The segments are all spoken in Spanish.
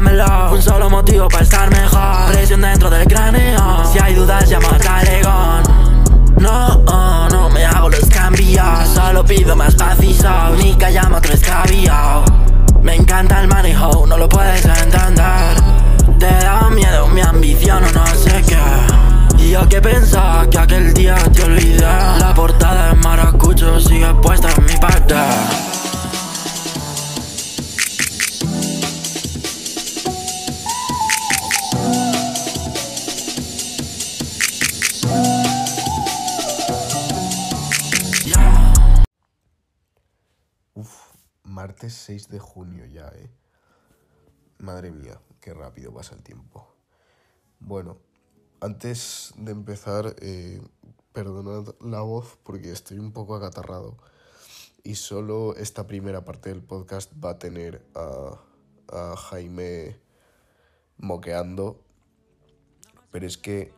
Un solo motivo para estar mejor. Presión dentro del cráneo. Si hay dudas, llamo a Calegón. No, oh, no me hago los cambios. Solo pido más paz y sol. Ni escabio. Me encanta el manejo, no lo puedes entender. Te da miedo mi ambición o no sé qué. Y yo que pensaba que aquel día te olvidé. La portada de maracucho sigue puesta en mi parte. Martes 6 de junio ya, ¿eh? Madre mía, qué rápido pasa el tiempo. Bueno, antes de empezar, eh, perdonad la voz porque estoy un poco acatarrado. Y solo esta primera parte del podcast va a tener a, a Jaime moqueando. Pero es que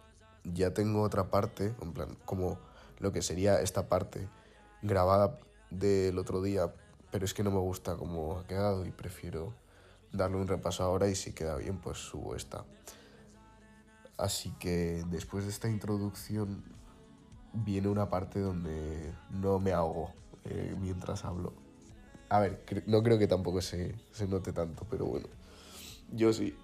ya tengo otra parte, en plan, como lo que sería esta parte grabada del otro día, pero es que no me gusta cómo ha quedado y prefiero darle un repaso ahora y si queda bien pues subo esta. Así que después de esta introducción viene una parte donde no me ahogo eh, mientras hablo. A ver, no creo que tampoco se, se note tanto, pero bueno, yo sí.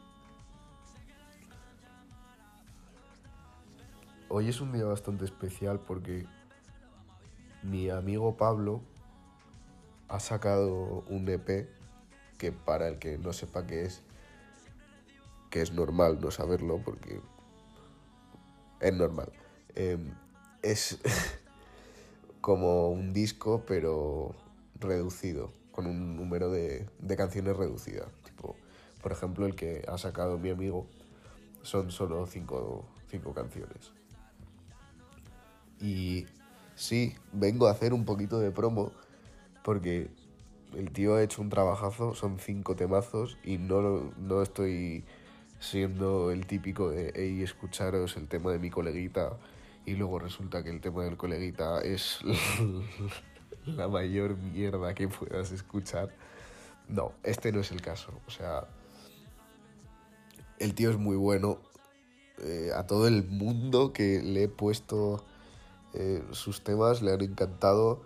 Hoy es un día bastante especial porque mi amigo Pablo ha sacado un EP que para el que no sepa qué es, que es normal no saberlo porque es normal. Eh, es como un disco pero reducido, con un número de, de canciones reducida. Tipo, por ejemplo, el que ha sacado mi amigo son solo cinco, cinco canciones. Y sí, vengo a hacer un poquito de promo porque el tío ha hecho un trabajazo, son cinco temazos y no, no estoy siendo el típico de, hey, escucharos el tema de mi coleguita y luego resulta que el tema del coleguita es la mayor mierda que puedas escuchar. No, este no es el caso. O sea, el tío es muy bueno. Eh, a todo el mundo que le he puesto eh, sus temas le han encantado.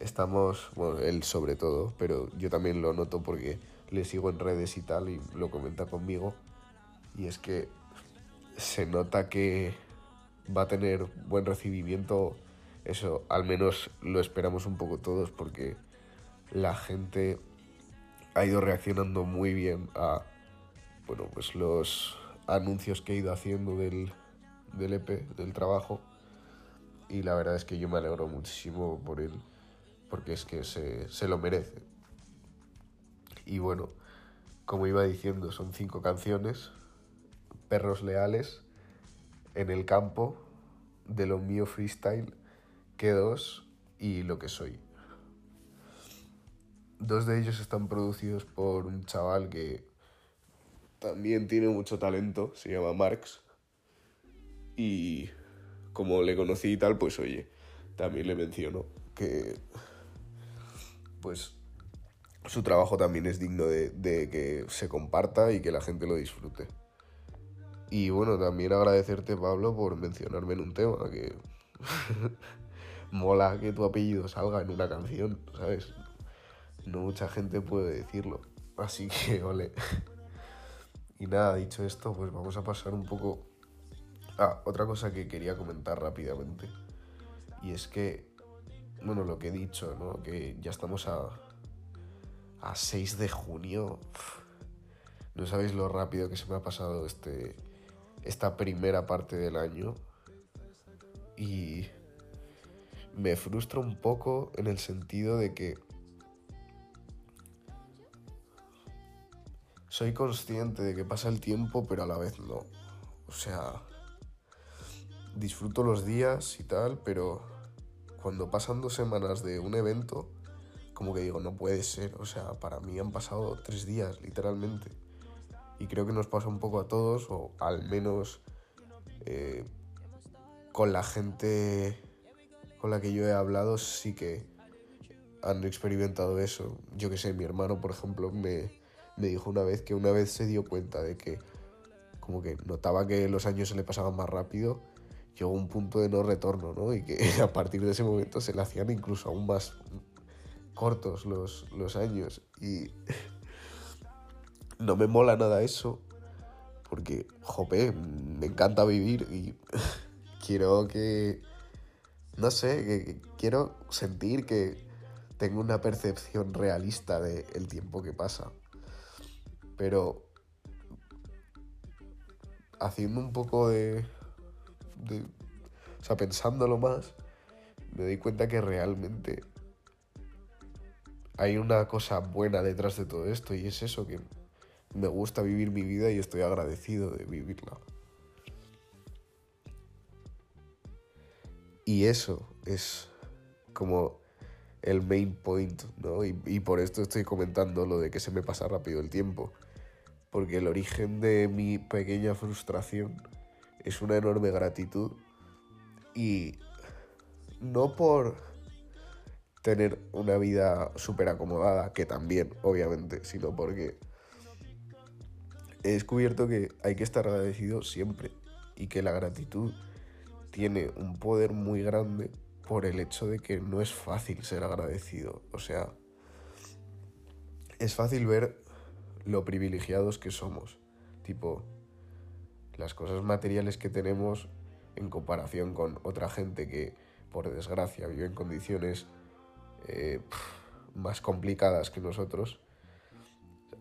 Estamos, bueno, él sobre todo, pero yo también lo noto porque le sigo en redes y tal y lo comenta conmigo. Y es que se nota que va a tener buen recibimiento. Eso al menos lo esperamos un poco todos porque la gente ha ido reaccionando muy bien a bueno, pues los anuncios que he ido haciendo del, del EP, del trabajo. Y la verdad es que yo me alegro muchísimo por él, porque es que se, se lo merece. Y bueno, como iba diciendo, son cinco canciones. Perros leales, En el campo, De lo mío freestyle, Que dos y Lo que soy. Dos de ellos están producidos por un chaval que también tiene mucho talento, se llama Marx. Y como le conocí y tal, pues oye, también le menciono que pues su trabajo también es digno de, que se comparta y que la gente lo disfrute. Y bueno, también agradecerte, Pablo, por mencionarme en un tema que mola que tu apellido salga en una canción, ¿sabes? No mucha gente puede decirlo. Así que, ole. Y nada, dicho esto, pues vamos a pasar un poco... Ah, otra cosa que quería comentar rápidamente. Y es que, bueno, lo que he dicho, ¿no? Que ya estamos a, a 6 de junio. No sabéis lo rápido que se me ha pasado este, esta primera parte del año. Y me frustra un poco en el sentido de que soy consciente de que pasa el tiempo, pero a la vez no. O sea, disfruto los días y tal, pero cuando pasan dos semanas de un evento, como que digo, no puede ser. O sea, para mí han pasado tres días, literalmente. Y creo que nos pasa un poco a todos, o al menos eh, con la gente con la que yo he hablado, sí que han experimentado eso. Yo que sé, mi hermano, por ejemplo, me, me dijo una vez que una vez se dio cuenta de que como que notaba que los años se le pasaban más rápido, llegó un punto de no retorno, ¿no? Y que a partir de ese momento se le hacían incluso aún más cortos los, los años. Y no me mola nada eso, porque, jope, me encanta vivir y quiero que, no sé, que, quiero sentir que tengo una percepción realista del tiempo que pasa. Pero haciendo un poco de, O sea, pensándolo más, me doy cuenta que realmente hay una cosa buena detrás de todo esto y es eso, que me gusta vivir mi vida y estoy agradecido de vivirla. Y eso es como el main point, ¿no? Y, y, por esto estoy comentando lo de que se me pasa rápido el tiempo. Porque el origen de mi pequeña frustración es una enorme gratitud y no por tener una vida súper acomodada, que también, obviamente, sino porque he descubierto que hay que estar agradecido siempre y que la gratitud tiene un poder muy grande por el hecho de que no es fácil ser agradecido. O sea, es fácil ver lo privilegiados que somos. Tipo, las cosas materiales que tenemos en comparación con otra gente que, por desgracia, vive en condiciones eh, más complicadas que nosotros,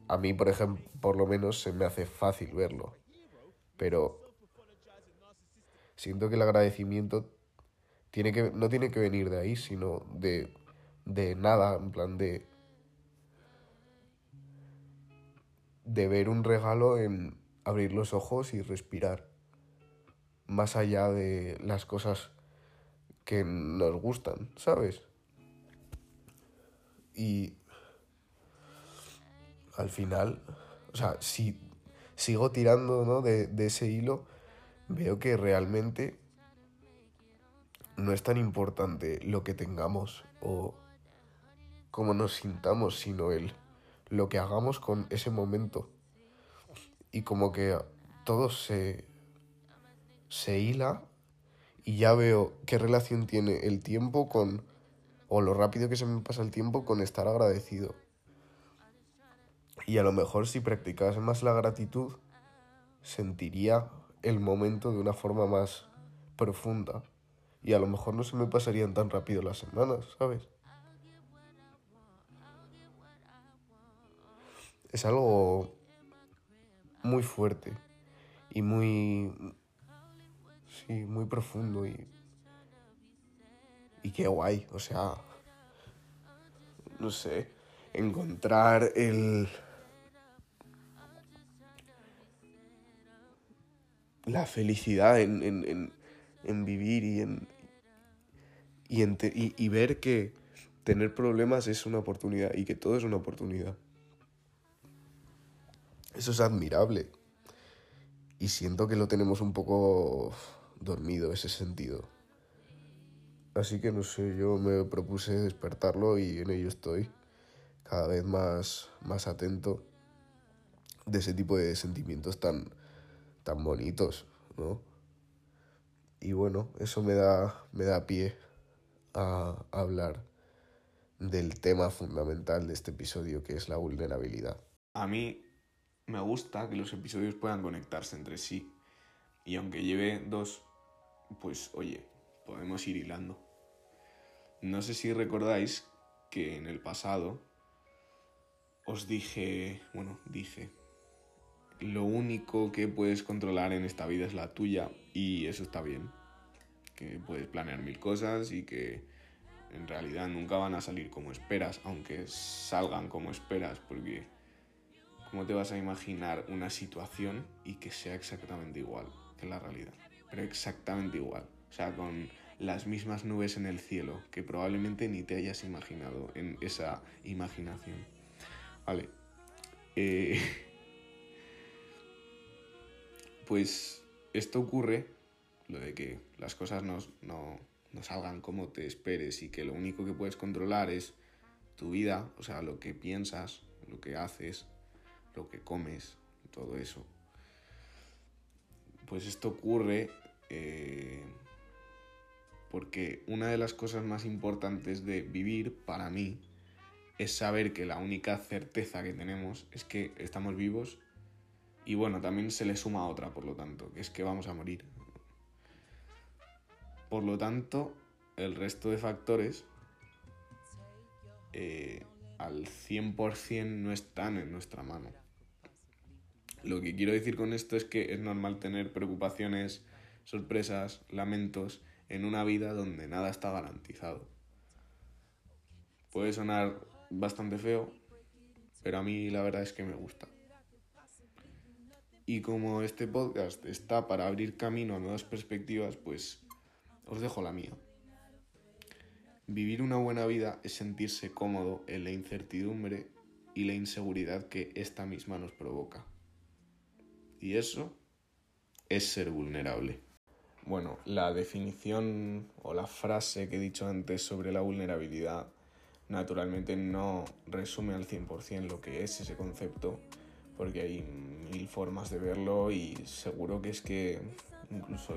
a mí, por ejemplo, por lo menos se me hace fácil verlo. Pero siento que el agradecimiento tiene que, no tiene que venir de ahí, sino de, de nada, en plan de... de ver un regalo en abrir los ojos y respirar. Más allá de las cosas que nos gustan, ¿sabes? Y al final, o sea, si sigo tirando ¿no? de, de ese hilo, veo que realmente no es tan importante lo que tengamos o cómo nos sintamos, sino el lo que hagamos con ese momento. Y como que todo se, se hila y ya veo qué relación tiene el tiempo con o lo rápido que se me pasa el tiempo con estar agradecido. Y a lo mejor si practicase más la gratitud, sentiría el momento de una forma más profunda. Y a lo mejor no se me pasarían tan rápido las semanas, ¿sabes? Es algo muy fuerte y muy... Sí, muy profundo y y qué guay, o sea, no sé, encontrar el... la felicidad en, en, en, vivir y en, y, en y, y ver que tener problemas es una oportunidad y que todo es una oportunidad. Eso es admirable. Y siento que lo tenemos un poco dormido ese sentido. Así que no sé, yo me propuse despertarlo y en ello estoy, cada vez más, más atento de ese tipo de sentimientos tan, tan bonitos, ¿no? Y bueno, eso me da, me da pie a hablar del tema fundamental de este episodio, que es la vulnerabilidad. A mí me gusta que los episodios puedan conectarse entre sí. Y aunque lleve dos, pues oye, podemos ir hilando. No sé si recordáis que en el pasado os dije, bueno, dije, lo único que puedes controlar en esta vida es la tuya y eso está bien. Que puedes planear mil cosas y que en realidad nunca van a salir como esperas, aunque salgan como esperas, porque ¿cómo te vas a imaginar una situación y que sea exactamente igual que la realidad? Pero exactamente igual. O sea, con las mismas nubes en el cielo que probablemente ni te hayas imaginado en esa imaginación. Vale. Eh, pues esto ocurre, lo de que las cosas no, no, no salgan como te esperes y que lo único que puedes controlar es tu vida, o sea, lo que piensas, lo que haces, lo que comes, todo eso. Pues esto ocurre eh, porque una de las cosas más importantes de vivir para mí es saber que la única certeza que tenemos es que estamos vivos y bueno, también se le suma otra, por lo tanto, que es que vamos a morir. Por lo tanto, el resto de factores eh, al 100% no están en nuestra mano. Lo que quiero decir con esto es que es normal tener preocupaciones, sorpresas, lamentos en una vida donde nada está garantizado. Puede sonar bastante feo, pero a mí la verdad es que me gusta. Y como este podcast está para abrir camino a nuevas perspectivas, pues os dejo la mía. Vivir una buena vida es sentirse cómodo en la incertidumbre y la inseguridad que esta misma nos provoca. Y eso es ser vulnerable. Bueno, la definición o la frase que he dicho antes sobre la vulnerabilidad naturalmente no resume al 100% lo que es ese concepto, porque hay mil formas de verlo y seguro que es que incluso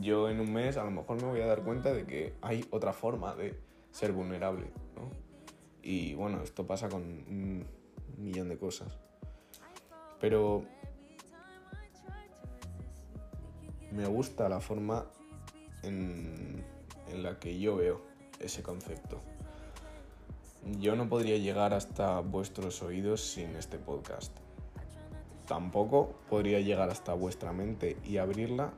yo en un mes a lo mejor me voy a dar cuenta de que hay otra forma de ser vulnerable, ¿no? Y bueno, esto pasa con un millón de cosas. Pero me gusta la forma en, la que yo veo ese concepto. Yo no podría llegar hasta vuestros oídos sin este podcast. Tampoco podría llegar hasta vuestra mente y abrirla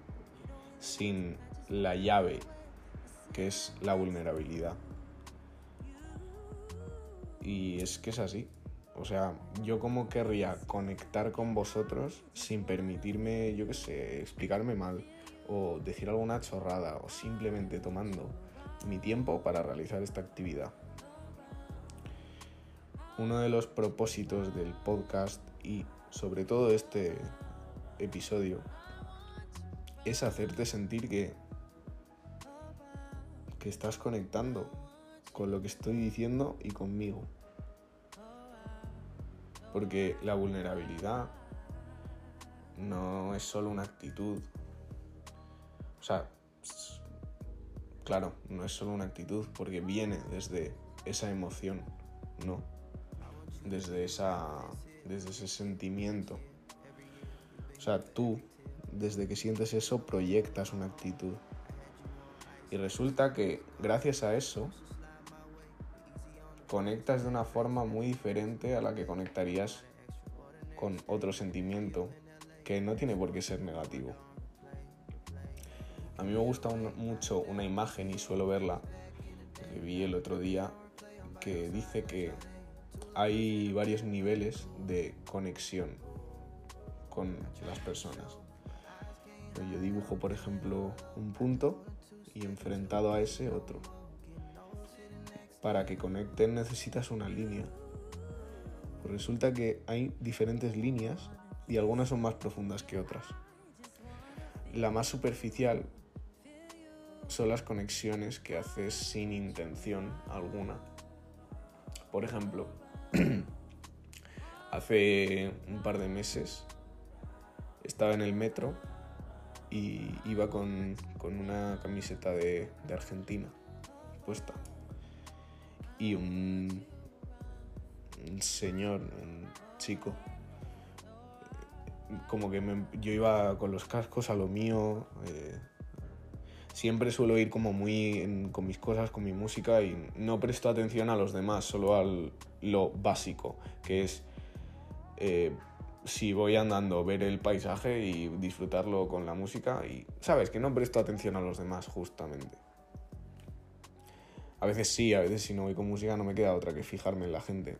sin la llave que es la vulnerabilidad. Y es que es así. O sea, yo como querría conectar con vosotros sin permitirme, yo qué sé, explicarme mal o decir alguna chorrada o simplemente tomando mi tiempo para realizar esta actividad. Uno de los propósitos del podcast y sobre todo este episodio es hacerte sentir que, que estás conectando con lo que estoy diciendo y conmigo. Porque la vulnerabilidad no es solo una actitud. O sea, claro, no es solo una actitud porque viene desde esa emoción, ¿no? Desde, esa, desde ese sentimiento. O sea, tú desde que sientes eso proyectas una actitud. Y resulta que gracias a eso conectas de una forma muy diferente a la que conectarías con otro sentimiento que no tiene por qué ser negativo. A mí me gusta mucho una imagen y suelo verla, que vi el otro día, que dice que hay varios niveles de conexión con las personas. Yo dibujo, por ejemplo, un punto y enfrentado a ese otro. Para que conecten necesitas una línea. Pues resulta que hay diferentes líneas y algunas son más profundas que otras. La más superficial son las conexiones que haces sin intención alguna. Por ejemplo, hace un par de meses estaba en el metro y iba con, una camiseta de, Argentina puesta. Y un, señor, un chico, como que yo iba con los cascos a lo mío. Eh, siempre suelo ir como muy con mis cosas, con mi música y no presto atención a los demás, solo a lo básico, que es eh, si voy andando, ver el paisaje y disfrutarlo con la música y, ¿sabes? Que no presto atención a los demás justamente. A veces sí, a veces si no voy con música no me queda otra que fijarme en la gente.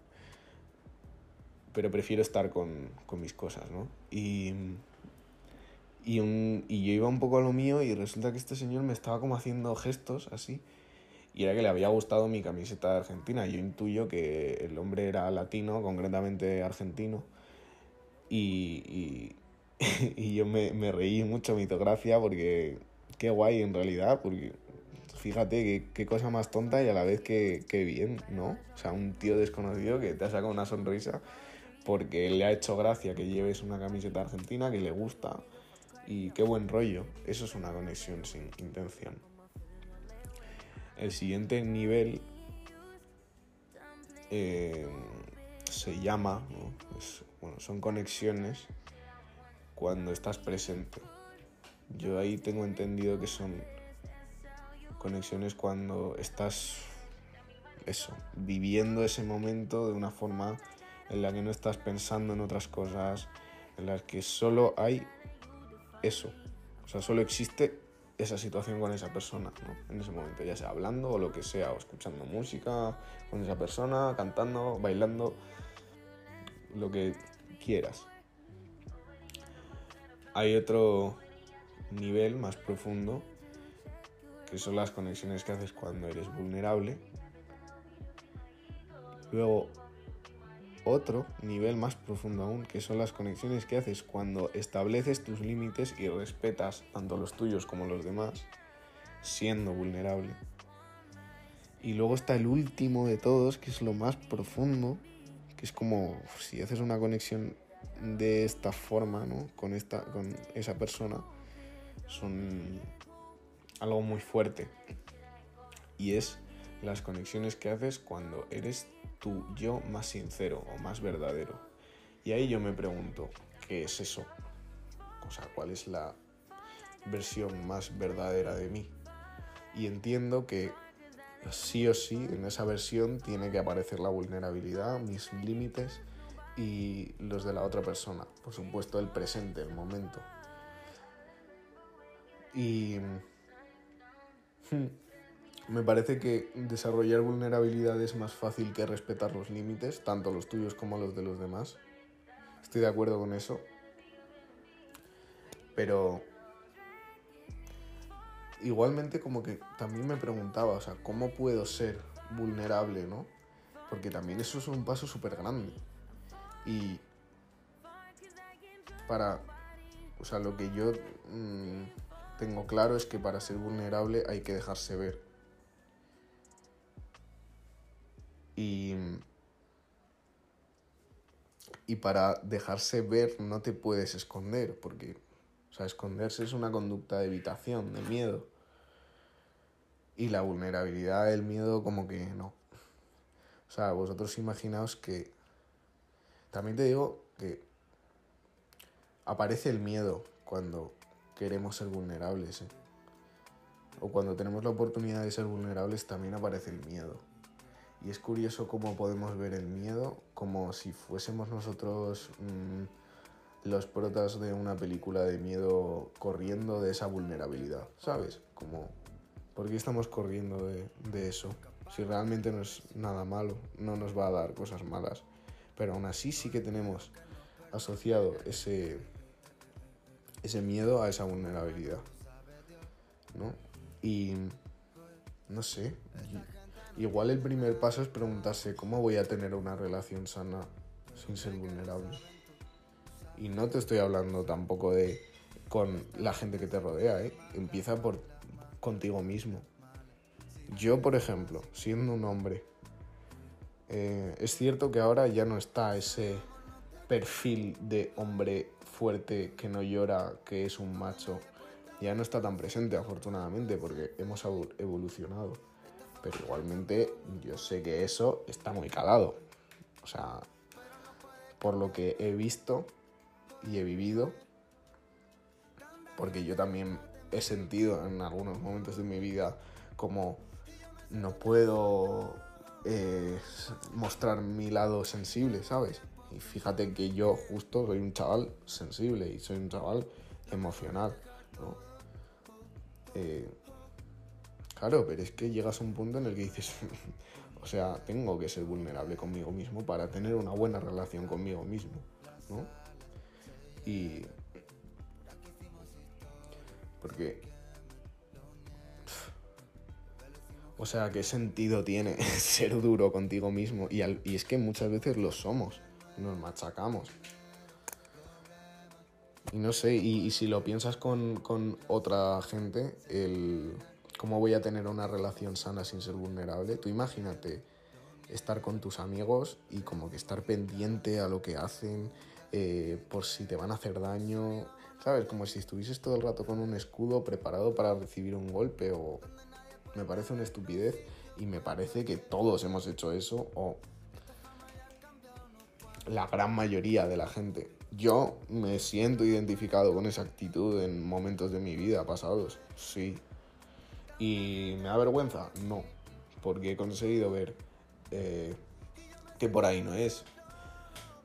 Pero prefiero estar con, mis cosas, ¿no? Y, y, y yo iba un poco a lo mío y resulta que este señor me estaba como haciendo gestos así. Y era que le había gustado mi camiseta de Argentina. Yo intuyo que el hombre era latino, concretamente argentino y, y, yo me, me, reí mucho, me hizo gracia porque qué guay en realidad, porque fíjate qué, cosa más tonta y a la vez qué, bien, ¿no? O sea, un tío desconocido que te ha sacado una sonrisa, porque le ha hecho gracia que lleves una camiseta argentina que le gusta y qué buen rollo. Eso es una conexión sin intención. El siguiente nivel eh, se llama, bueno, son conexiones cuando estás presente. Yo ahí tengo entendido que son conexiones cuando estás eso, viviendo ese momento de una forma en la que no estás pensando en otras cosas, en las que solo hay eso. O sea, solo existe esa situación con esa persona. En ese momento, ya sea hablando o lo que sea, o escuchando música con esa persona, cantando, bailando, lo que quieras. Hay otro nivel más profundo, que son las conexiones que haces cuando eres vulnerable. Luego otro nivel más profundo aún, que son las conexiones que haces cuando estableces tus límites y respetas tanto los tuyos como los demás, siendo vulnerable. Y luego está el último de todos, que es lo más profundo, que es como si haces una conexión de esta forma, ¿no? Con, esta, con esa persona, son algo muy fuerte. Y es las conexiones que haces cuando eres tu yo más sincero o más verdadero. Y ahí yo me pregunto, ¿qué es eso? O sea, ¿cuál es la versión más verdadera de mí? Y entiendo que sí o sí en esa versión tiene que aparecer la vulnerabilidad, mis límites y los de la otra persona. Por supuesto, el presente, el momento. Y me parece que desarrollar vulnerabilidad es más fácil que respetar los límites, tanto los tuyos como los de los demás. Estoy de acuerdo con eso. Pero igualmente como que también me preguntaba, o sea, ¿cómo puedo ser vulnerable, no? Porque también eso es un paso súper grande. Y para, o sea, lo que yo mm, tengo claro es que para ser vulnerable hay que dejarse ver. Y, y para dejarse ver no te puedes esconder, porque o sea, esconderse es una conducta de evitación, de miedo. Y la vulnerabilidad, el miedo, como que no. O sea, vosotros imaginaos que... También te digo que aparece el miedo cuando queremos ser vulnerables. ¿eh? O cuando tenemos la oportunidad de ser vulnerables también aparece el miedo. Y es curioso cómo podemos ver el miedo como si fuésemos nosotros mm, los protas de una película de miedo corriendo de esa vulnerabilidad, ¿sabes? Como, ¿por qué estamos corriendo de, de eso? Si realmente no es nada malo, no nos va a dar cosas malas. Pero aún así sí que tenemos asociado ese, ese miedo a esa vulnerabilidad. ¿no? Y no sé, Igual el primer paso es preguntarse cómo voy a tener una relación sana sin ser vulnerable. Y no te estoy hablando tampoco de con la gente que te rodea, ¿eh? Empieza por contigo mismo. Yo, por ejemplo, siendo un hombre, eh, es cierto que ahora ya no está ese perfil de hombre fuerte que no llora, que es un macho. Ya no está tan presente, afortunadamente, porque hemos evolucionado pero igualmente yo sé que eso está muy calado. O sea, por lo que he visto y he vivido, porque yo también he sentido en algunos momentos de mi vida como no puedo eh, mostrar mi lado sensible, ¿sabes? Y fíjate que yo justo soy un chaval sensible y soy un chaval emocional, ¿no? Eh, Claro, pero es que llegas a un punto en el que dices, o sea, tengo que ser vulnerable conmigo mismo para tener una buena relación conmigo mismo, ¿no? Y... Porque... O sea, ¿qué sentido tiene ser duro contigo mismo? Y, y es que muchas veces lo somos, nos machacamos. Y no sé, y, si lo piensas con, con otra gente, el ¿Cómo voy a tener una relación sana sin ser vulnerable? Tú imagínate estar con tus amigos y como que estar pendiente a lo que hacen, eh, por si te van a hacer daño, ¿sabes? Como si estuvieses todo el rato con un escudo preparado para recibir un golpe o... Me parece una estupidez y me parece que todos hemos hecho eso o la gran mayoría de la gente. Yo me siento identificado con esa actitud en momentos de mi vida pasados, sí. ¿Y me da vergüenza? No, porque he conseguido ver eh, que por ahí no es.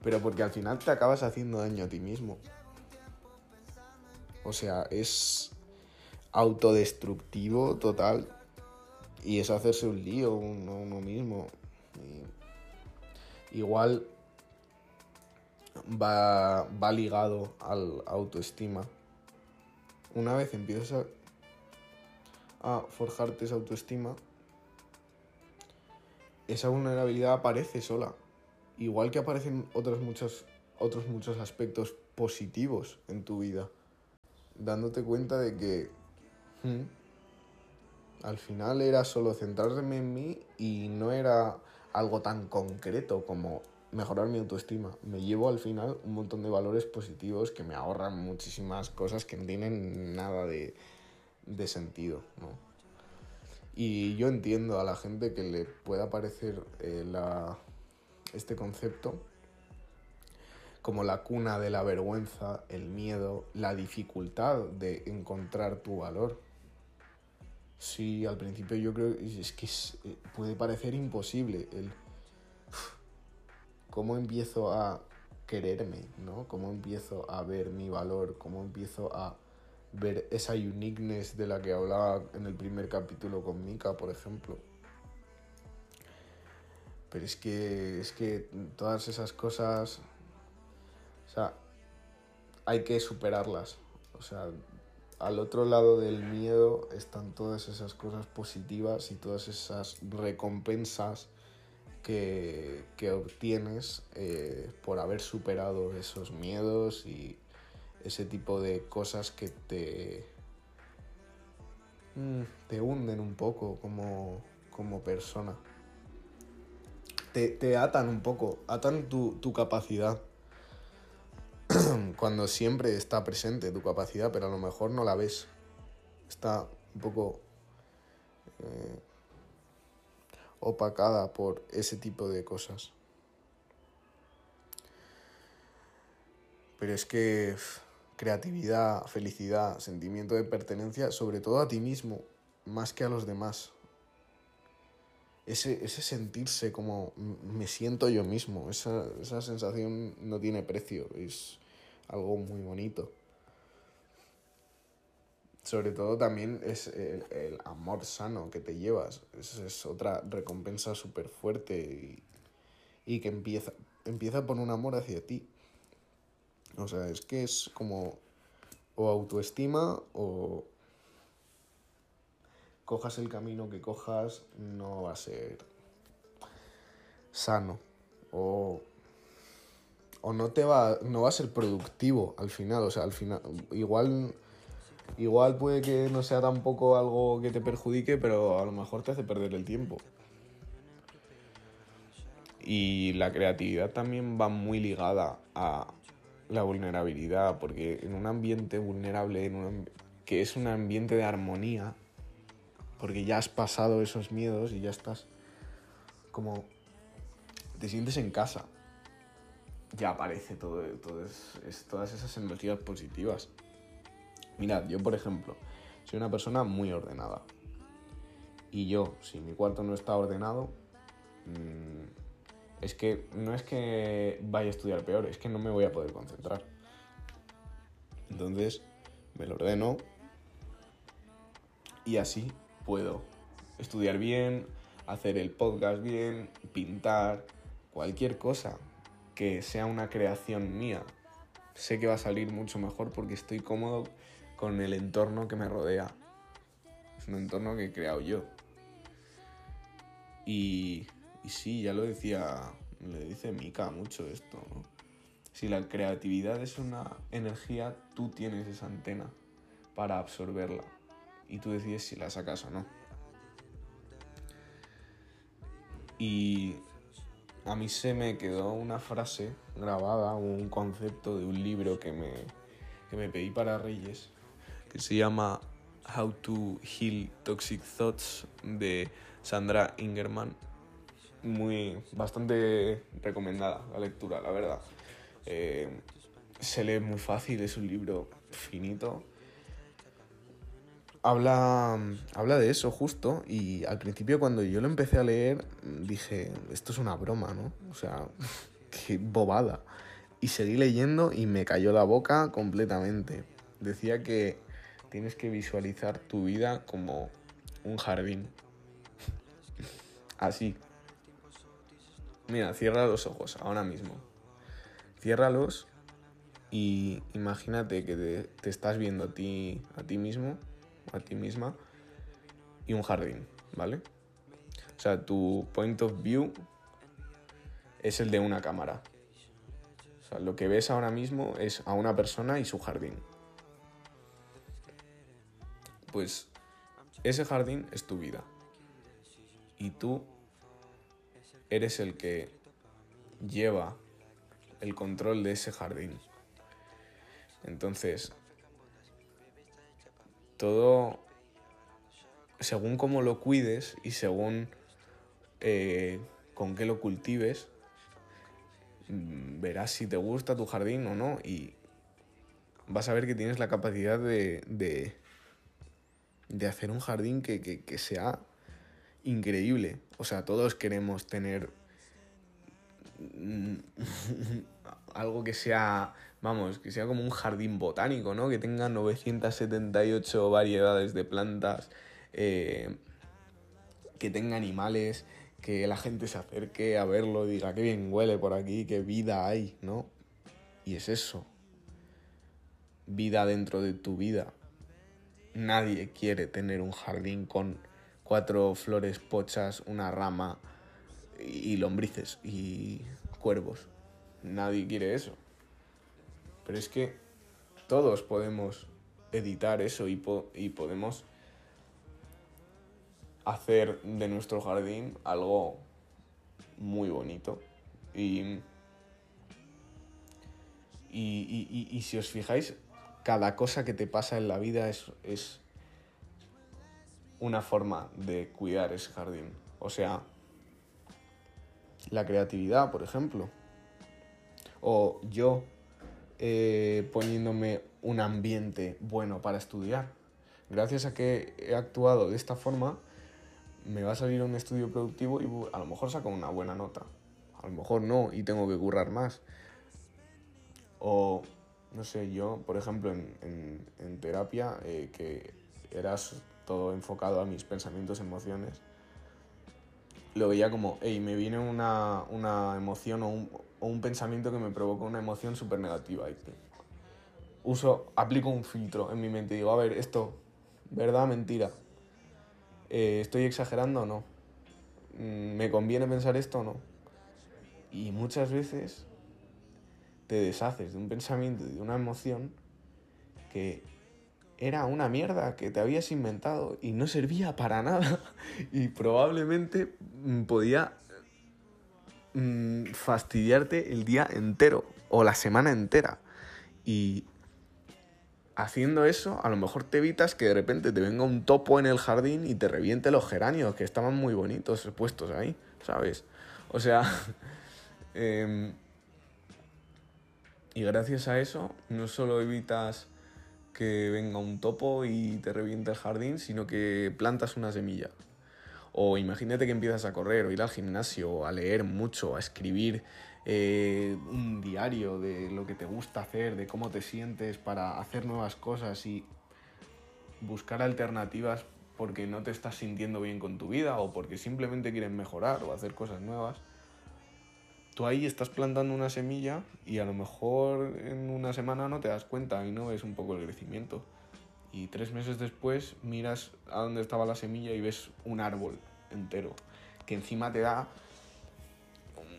Pero porque al final te acabas haciendo daño a ti mismo. O sea, es autodestructivo total. Y es hacerse un lío uno, uno mismo. igual va, ligado al autoestima. Una vez empiezas a, a forjarte esa autoestima, esa vulnerabilidad aparece sola. Igual que aparecen otros muchos, otros muchos aspectos positivos en tu vida. Dándote cuenta de que hmm, al final era solo centrarme en mí y no era algo tan concreto como mejorar mi autoestima. Me llevo al final un montón de valores positivos que me ahorran muchísimas cosas que no tienen nada de, de sentido. ¿no? Y yo entiendo a la gente que le pueda parecer eh, la, este concepto como la cuna de la vergüenza, el miedo, la dificultad de encontrar tu valor. Sí, al principio yo creo es que eh, puede parecer imposible el cómo empiezo a quererme, ¿no? Cómo empiezo a ver mi valor, cómo empiezo a ver esa uniqueness de la que hablaba en el primer capítulo con Mika, por ejemplo. Pero es que, es que todas esas cosas, o sea, hay que superarlas. O sea, al otro lado del miedo están todas esas cosas positivas y todas esas recompensas que, obtienes eh, por haber superado esos miedos y ese tipo de cosas que te, mm, te hunden un poco como, como persona. Te, te, atan un poco, atan tu, tu capacidad. Cuando siempre está presente tu capacidad, pero a lo mejor no la ves. Está un poco eh, opacada por ese tipo de cosas. Pero es que creatividad, felicidad, sentimiento de pertenencia, sobre todo a ti mismo, más que a los demás. Ese, ese sentirse como me siento yo mismo, esa, esa sensación no tiene precio, es algo muy bonito sobre todo también es el, el, amor sano que te llevas. Es, es otra recompensa súper fuerte y, y, que empieza, empieza por un amor hacia ti. O sea, es que es como o autoestima o cojas el camino que cojas, no va a ser sano. O, o no te va, no va a ser productivo al final. O sea, al final, igual Igual puede que no sea tampoco algo que te perjudique, pero a lo mejor te hace perder el tiempo. Y la creatividad también va muy ligada a la vulnerabilidad, porque en un ambiente vulnerable, en un, que es un ambiente de armonía, porque ya has pasado esos miedos y ya estás como te sientes en casa. Ya aparece todo, todo es, todas esas energías positivas. Mirad, yo por ejemplo, soy una persona muy ordenada. Y yo, si mi cuarto no está ordenado, mmm, es que no es que vaya a estudiar peor, es que no me voy a poder concentrar. Entonces, me lo ordeno y así puedo estudiar bien, hacer el podcast bien, pintar, cualquier cosa que sea una creación mía. Sé que va a salir mucho mejor porque estoy cómodo con el entorno que me rodea. Es un entorno que he creado yo. Y, y sí, ya lo decía, le dice Mika mucho esto. Si la creatividad es una energía, tú tienes esa antena para absorberla. Y tú decides si la sacas o no. Y a mí se me quedó una frase grabada, un concepto de un libro que me, que me pedí para Reyes, que se llama How to Heal Toxic Thoughts de Sandra Ingerman. Muy, bastante recomendada la lectura, la verdad. Eh, se lee muy fácil, es un libro finito. Habla, habla de eso justo y al principio cuando yo lo empecé a leer dije, esto es una broma, ¿no? O sea, qué bobada. Y seguí leyendo y me cayó la boca completamente. Decía que tienes que visualizar tu vida como un jardín. Así. Mira, cierra los ojos ahora mismo. Ciérralos y imagínate que te, estás viendo a ti, a ti mismo, a ti misma, y un jardín, ¿vale? O sea, tu point of view es el de una cámara. O sea, lo que ves ahora mismo es a una persona y su jardín. Pues ese jardín es tu vida. Y tú eres el que lleva el control de ese jardín. Entonces, todo, según cómo lo cuides y según eh, con qué lo cultives, verás si te gusta tu jardín o no y vas a ver que tienes la capacidad de, de hacer un jardín que, que, que sea increíble. O sea, todos queremos tener algo que sea, vamos, que sea como un jardín botánico, ¿no? Que tenga 978 variedades de plantas, eh, que tenga animales, que la gente se acerque a verlo y diga qué bien huele por aquí, qué vida hay, ¿no? Y es eso. Vida dentro de tu vida. Nadie quiere tener un jardín con cuatro flores pochas, una rama y lombrices y cuervos. Nadie quiere eso. Pero es que todos podemos editar eso y, po y podemos hacer de nuestro jardín algo muy bonito. Y, y, y, si os fijáis, cada cosa que te pasa en la vida es, es una forma de cuidar ese jardín. O sea, la creatividad, por ejemplo. O yo eh, poniéndome un ambiente bueno para estudiar. Gracias a que he actuado de esta forma, me va a salir un estudio productivo y a lo mejor saco una buena nota. A lo mejor no y tengo que currar más. O, no sé, yo, por ejemplo, en, en, terapia, eh, que eras todo enfocado a mis pensamientos, emociones, lo veía como, hey, me viene una, una emoción o un, o un, pensamiento que me provoca una emoción súper negativa. Y uso, aplico un filtro en mi mente y digo, a ver, esto, ¿verdad? Mentira. Eh, ¿Estoy exagerando o no? Mm, ¿Me conviene pensar esto o no? Y muchas veces te deshaces de un pensamiento, de una emoción que era una mierda que te habías inventado y no servía para nada y probablemente mm, podía mmm, fastidiarte el día entero o la semana entera. Y haciendo eso, a lo mejor te evitas que de repente te venga un topo en el jardín y te reviente los geranios, que estaban muy bonitos puestos ahí, ¿sabes? O sea... eh, y gracias a eso, no solo evitas que venga un topo y te reviente el jardín, sino que plantas una semilla. O imagínate que empiezas a correr, o ir al gimnasio, a leer mucho, a escribir eh, un diario de lo que te gusta hacer, de cómo te sientes para hacer nuevas cosas y buscar alternativas porque no te estás sintiendo bien con tu vida o porque simplemente quieres mejorar o hacer cosas nuevas tú ahí estás plantando una semilla y a lo mejor en una semana no te das cuenta y no ves un poco el crecimiento. Y tres meses después miras a dónde estaba la semilla y ves un árbol entero, que encima te da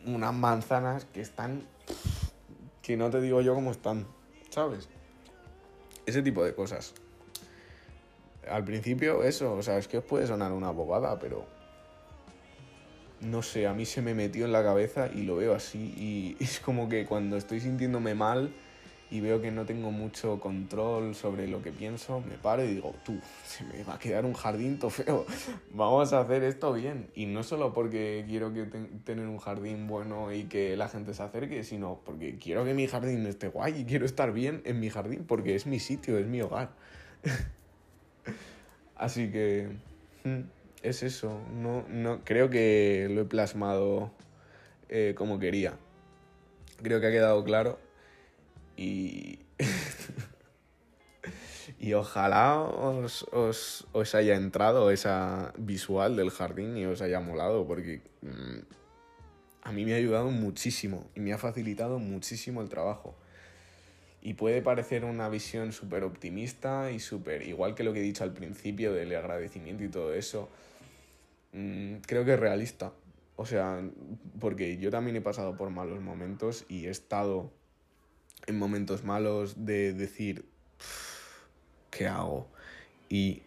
unas manzanas que están... que no te digo yo cómo están, ¿sabes? Ese tipo de cosas. Al principio eso, o sea, es que os puede sonar una bobada, pero no sé, a mí se me metió en la cabeza y lo veo así. Y es como que cuando estoy sintiéndome mal y veo que no tengo mucho control sobre lo que pienso, me paro y digo, tú, se me va a quedar un jardín todo feo, vamos a hacer esto bien. Y no solo porque quiero que tener un jardín bueno y que la gente se acerque, sino porque quiero que mi jardín esté guay y quiero estar bien en mi jardín porque es mi sitio, es mi hogar. Así que mm, es eso, no, no, creo que lo he plasmado eh, como quería. Creo que ha quedado claro y. y ojalá os, os, os, haya entrado esa visual del jardín y os haya molado, porque mmm, a mí me ha ayudado muchísimo y me ha facilitado muchísimo el trabajo. Y puede parecer una visión súper optimista y súper, igual que lo que he dicho al principio del agradecimiento y todo eso, mmm, creo que es realista. O sea, porque yo también he pasado por malos momentos y he estado en momentos malos de decir, ¿qué hago? Y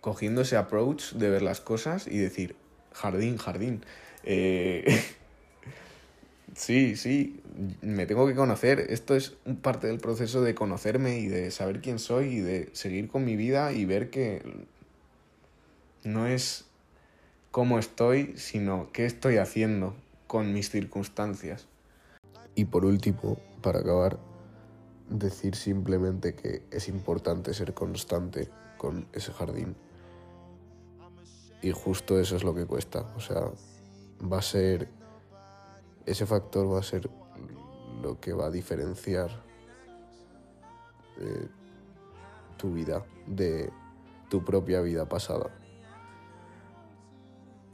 cogiendo ese approach de ver las cosas y decir, jardín, jardín. Eh, sí, sí, me tengo que conocer. Esto es parte del proceso de conocerme y de saber quién soy y de seguir con mi vida y ver que no es cómo estoy, sino qué estoy haciendo con mis circunstancias. Y por último, para acabar, decir simplemente que es importante ser constante con ese jardín. Y justo eso es lo que cuesta. O sea, va a ser. Ese factor va a ser lo que va a diferenciar eh, tu vida de tu propia vida pasada.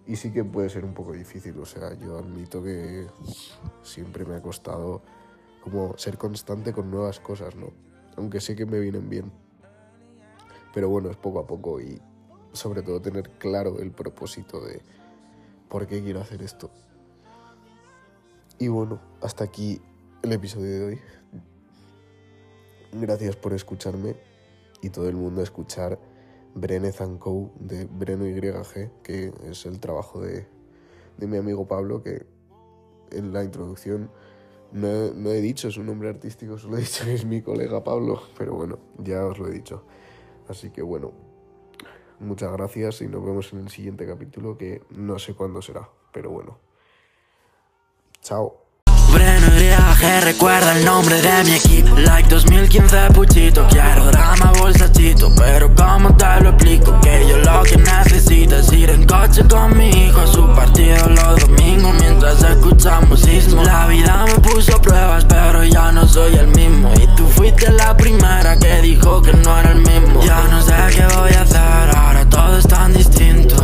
Y sí que puede ser un poco difícil, o sea, yo admito que siempre me ha costado como ser constante con nuevas cosas, ¿no? Aunque sé que me vienen bien. Pero bueno, es poco a poco y sobre todo tener claro el propósito de por qué quiero hacer esto. Y bueno, hasta aquí el episodio de hoy. Gracias por escucharme y todo el mundo a escuchar Brene Co. de Breno YG, que es el trabajo de, de mi amigo Pablo, que en la introducción no, no, he dicho su nombre artístico, solo he dicho que es mi colega Pablo, pero bueno, ya os lo he dicho. Así que bueno, muchas gracias y nos vemos en el siguiente capítulo que no sé cuándo será, pero bueno. Chao traje recuerda el nombre de mi equipo. Like 2015 puchito, quiero drama bolsachito Pero como te lo explico que yo lo que necesito es ir en coche con mi hijo a su partido los domingos Mientras escuchamos sismo. La vida me puso pruebas pero ya no soy el mismo. Y tú fuiste la primera que dijo que no era el mismo. Ya no sé qué voy a hacer, ahora todo es tan distinto.